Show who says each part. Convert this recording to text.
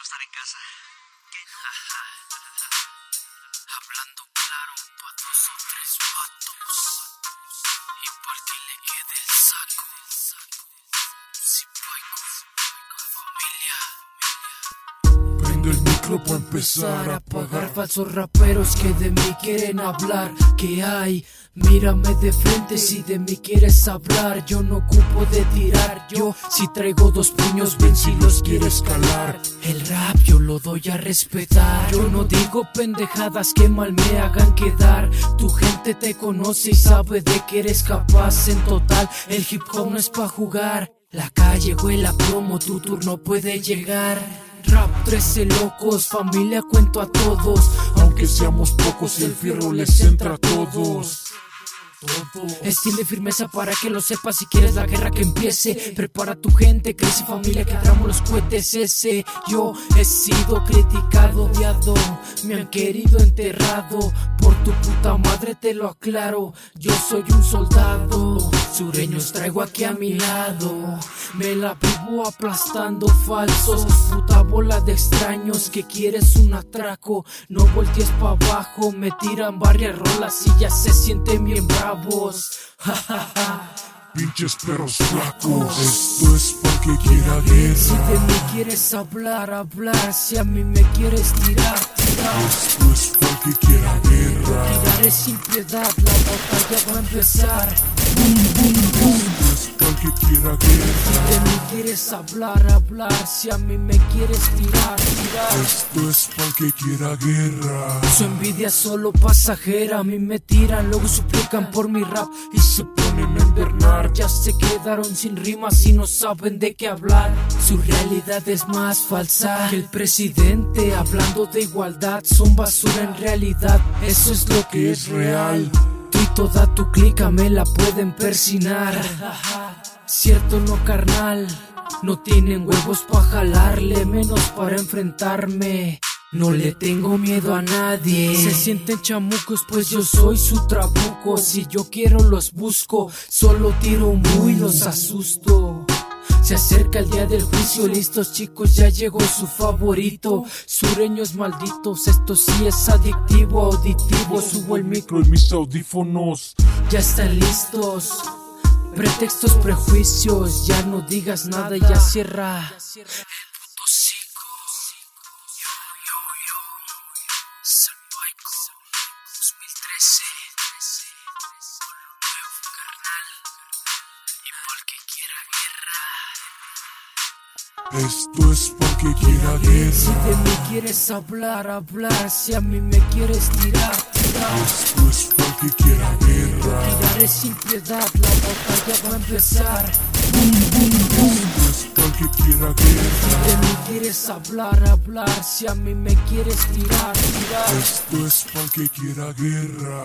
Speaker 1: no estar en casa. Que no.
Speaker 2: Hablando claro pa' dos o tres vatos. Y pa' que le quede el saco. Si familia.
Speaker 3: Prendo el micro para empezar a
Speaker 4: apagar
Speaker 3: apagar.
Speaker 4: falsos raperos que de mí quieren hablar. ¿Qué hay? Mírame de frente si de mí quieres hablar. Yo no ocupo de tirar. Yo si traigo dos puños, ven si los quieres calar. El rap yo lo doy a respetar. Yo no digo pendejadas que mal me hagan quedar. Tu gente te conoce y sabe de que eres capaz. En total, el hip hop no es pa' jugar. La calle huele a promo, tu turno puede llegar. Rap 13 locos, familia cuento a todos.
Speaker 3: Aunque seamos pocos, el fierro les entra a todos.
Speaker 4: Estilo y firmeza para que lo sepas si quieres la guerra que empiece. Prepara tu gente, crece familia que tramo los cohetes ese. Yo he sido criticado, odiado, me han querido enterrado. Por tu puta madre te lo aclaro, yo soy un soldado. Sureños traigo aquí a mi lado, me la vivo aplastando falsos. Puta bola de extraños que quieres un atraco. No voltees pa' abajo, me tiran varias rolas y ya se sienten bien bravos. Ja, ja, ja.
Speaker 3: Pinches perros flacos. Esto es pa' que quiera
Speaker 4: Si
Speaker 3: guerra.
Speaker 4: de mí quieres hablar, hablar. Si a mí me quieres tirar, tirar.
Speaker 3: Esto es pa' que quiera guerra.
Speaker 4: Tiraré sin piedad, la batalla va a empezar.
Speaker 3: Esto es pa' que quiera guerra.
Speaker 4: De mí quieres hablar, hablar. Si a mí me quieres tirar, tirar.
Speaker 3: Esto es pa' que quiera guerra.
Speaker 4: Su envidia es solo pasajera, a mí me tiran, luego suplican por mi rap y se ponen a invernar. Ya se quedaron sin rimas y no saben de qué hablar. Su realidad es más falsa que el presidente. Hablando de igualdad, son basura en realidad. Eso es lo que es real. Toda tu clica me la pueden persinar. Cierto no carnal, no tienen huevos pa' jalarle, menos para enfrentarme. No le tengo miedo a nadie. Se sienten chamucos, pues yo soy su trabuco. Si yo quiero los busco, solo tiro un bu y los asusto. Se acerca el día del juicio, listos chicos, ya llegó su favorito. Sureños malditos, esto sí es adictivo, auditivo. Subo el micro,
Speaker 3: en mis audífonos.
Speaker 4: ya están listos. Pretextos, prejuicios, ya no digas nada, ya cierra.
Speaker 2: Puto cinco. Yo, yo, yo. 2013.
Speaker 3: Esto es pa' que quiera
Speaker 4: Si
Speaker 3: guerra.
Speaker 4: de mí quieres hablar, hablar. Si a mí me quieres tirar, tirar.
Speaker 3: Esto es pa' que quiera guerra.
Speaker 4: Tiraré sin piedad, la batalla va a empezar.
Speaker 3: Esto es pa' que quiera guerra.
Speaker 4: De mí quieres hablar, hablar. Si a mí me quieres tirar, tirar.
Speaker 3: Esto es pa' que quiera guerra.